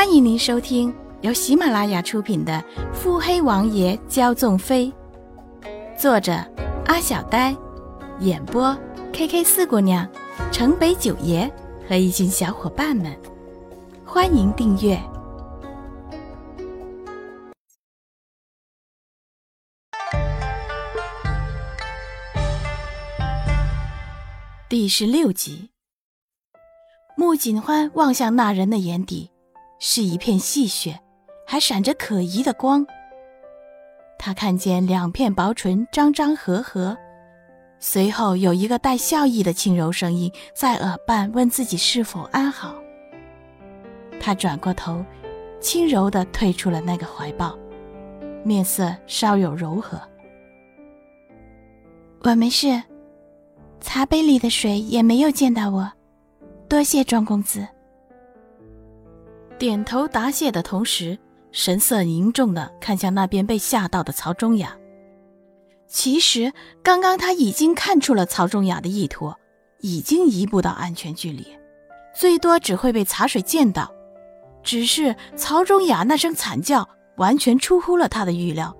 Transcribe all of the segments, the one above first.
欢迎您收听由喜马拉雅出品的《腹黑王爷骄纵妃》，作者阿小呆，演播 K K 四姑娘、城北九爷和一群小伙伴们。欢迎订阅第十六集。穆景欢望向那人的眼底。是一片细雪，还闪着可疑的光。他看见两片薄唇张张合合，随后有一个带笑意的轻柔声音在耳畔问自己是否安好。他转过头，轻柔地退出了那个怀抱，面色稍有柔和。我没事，茶杯里的水也没有溅到我，多谢庄公子。点头答谢的同时，神色凝重的看向那边被吓到的曹忠雅。其实刚刚他已经看出了曹忠雅的意图，已经移步到安全距离，最多只会被茶水溅到。只是曹忠雅那声惨叫完全出乎了他的预料，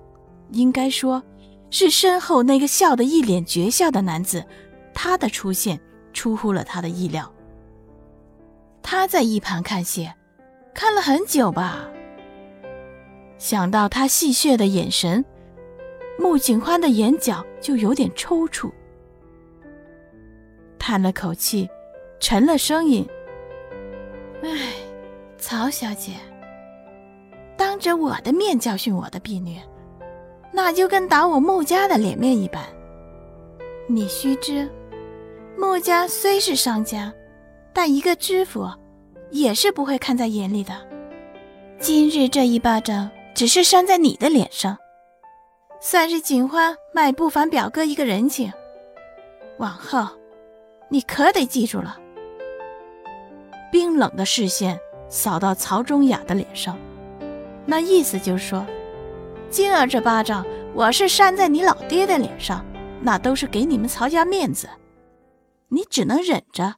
应该说，是身后那个笑得一脸绝笑的男子，他的出现出乎了他的意料。他在一旁看戏。看了很久吧。想到他戏谑的眼神，穆景欢的眼角就有点抽搐，叹了口气，沉了声音：“唉，曹小姐，当着我的面教训我的婢女，那就跟打我穆家的脸面一般。你须知，穆家虽是商家，但一个知府。”也是不会看在眼里的。今日这一巴掌只是扇在你的脸上，算是景欢卖不凡表哥一个人情。往后，你可得记住了。冰冷的视线扫到曹忠雅的脸上，那意思就是说，今儿这巴掌我是扇在你老爹的脸上，那都是给你们曹家面子，你只能忍着。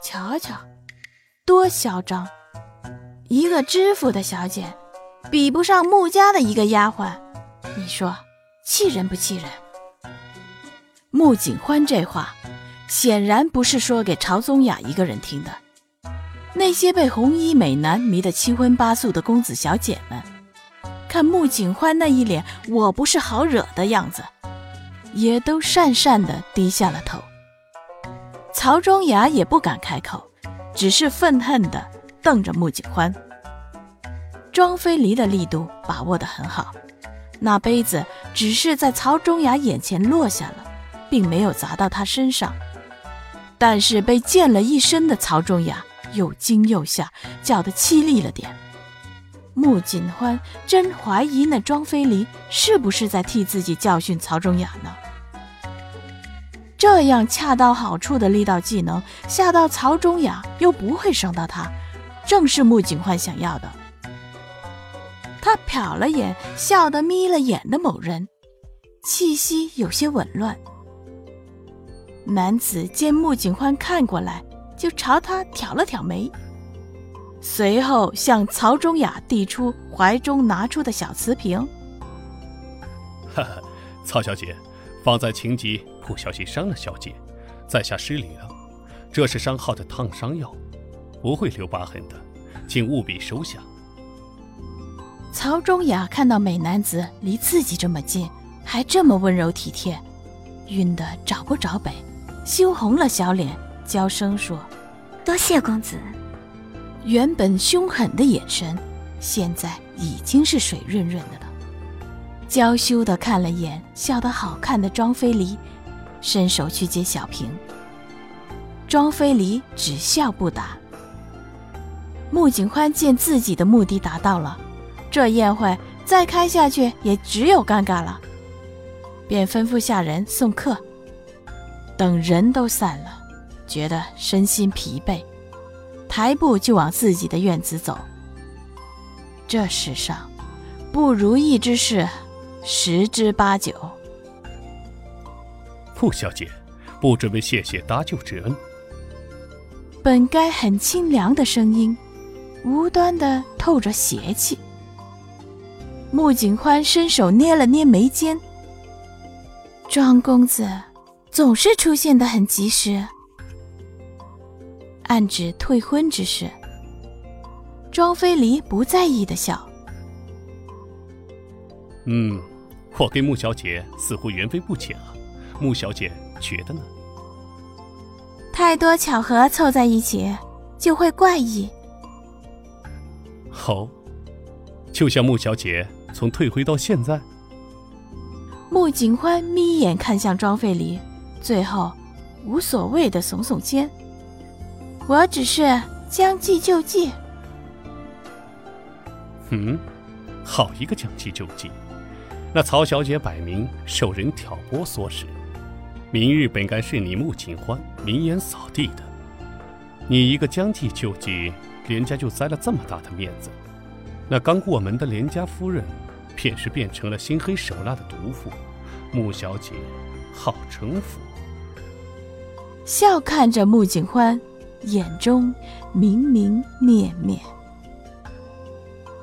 瞧瞧。多嚣张！一个知府的小姐，比不上穆家的一个丫鬟，你说气人不气人？穆景欢这话，显然不是说给曹宗雅一个人听的。那些被红衣美男迷得七荤八素的公子小姐们，看穆景欢那一脸“我不是好惹”的样子，也都讪讪地低下了头。曹忠雅也不敢开口。只是愤恨地瞪着穆景欢。庄飞离的力度把握得很好，那杯子只是在曹忠雅眼前落下了，并没有砸到他身上。但是被溅了一身的曹忠雅又惊又吓，叫得凄厉了点。穆景欢真怀疑那庄飞离是不是在替自己教训曹忠雅呢？这样恰到好处的力道技能下到曹忠雅又不会伤到他，正是穆景焕想要的。他瞟了眼笑得眯了眼的某人，气息有些紊乱。男子见穆景欢看过来，就朝他挑了挑眉，随后向曹忠雅递出怀中拿出的小瓷瓶。哈哈，曹小姐。放在情急，不小心伤了小姐，在下失礼了。这是伤号的烫伤药，不会留疤痕的，请务必收下。曹忠雅看到美男子离自己这么近，还这么温柔体贴，晕得找不着北，羞红了小脸，娇声说：“多谢公子。”原本凶狠的眼神，现在已经是水润润的了。娇羞的看了眼笑得好看的庄飞离，伸手去接小瓶。庄飞离只笑不答。穆景欢见自己的目的达到了，这宴会再开下去也只有尴尬了，便吩咐下人送客。等人都散了，觉得身心疲惫，抬步就往自己的院子走。这世上不如意之事。十之八九。傅小姐，不准备谢谢搭救之恩。本该很清凉的声音，无端的透着邪气。穆景欢伸手捏了捏眉间，庄公子总是出现的很及时，暗指退婚之事。庄飞离不在意的笑：“嗯，我跟穆小姐似乎缘分不浅啊，穆小姐觉得呢？”太多巧合凑在一起，就会怪异。好，就像穆小姐从退婚到现在。穆景欢眯眼看向庄费离，最后无所谓的耸耸肩：“我只是将计就计。”嗯，好一个将计就计！那曹小姐摆明受人挑拨唆使，明日本该是你穆景欢明言扫地的，你一个将计就计，连家就栽了这么大的面子。那刚过门的连家夫人，便是变成了心黑手辣的毒妇。穆小姐，好城府！笑看着穆景欢，眼中明明灭灭。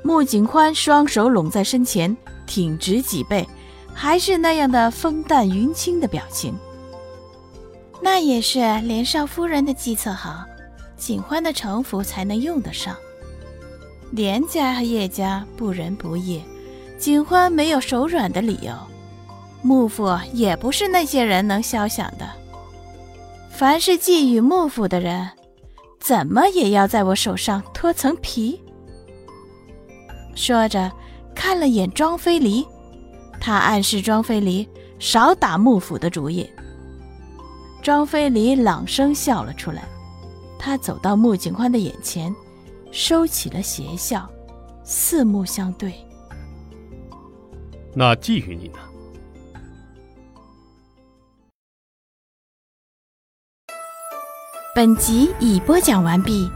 穆景欢双手拢在身前，挺直脊背，还是那样的风淡云轻的表情。那也是连少夫人的计策好，景欢的城府才能用得上。连家和叶家不仁不义，景欢没有手软的理由。幕府也不是那些人能消想的。凡是觊觎幕府的人，怎么也要在我手上脱层皮。说着，看了眼庄飞离，他暗示庄飞离少打幕府的主意。庄飞离朗声笑了出来，他走到穆景欢的眼前，收起了邪笑，四目相对。那觊觎你呢？本集已播讲完毕。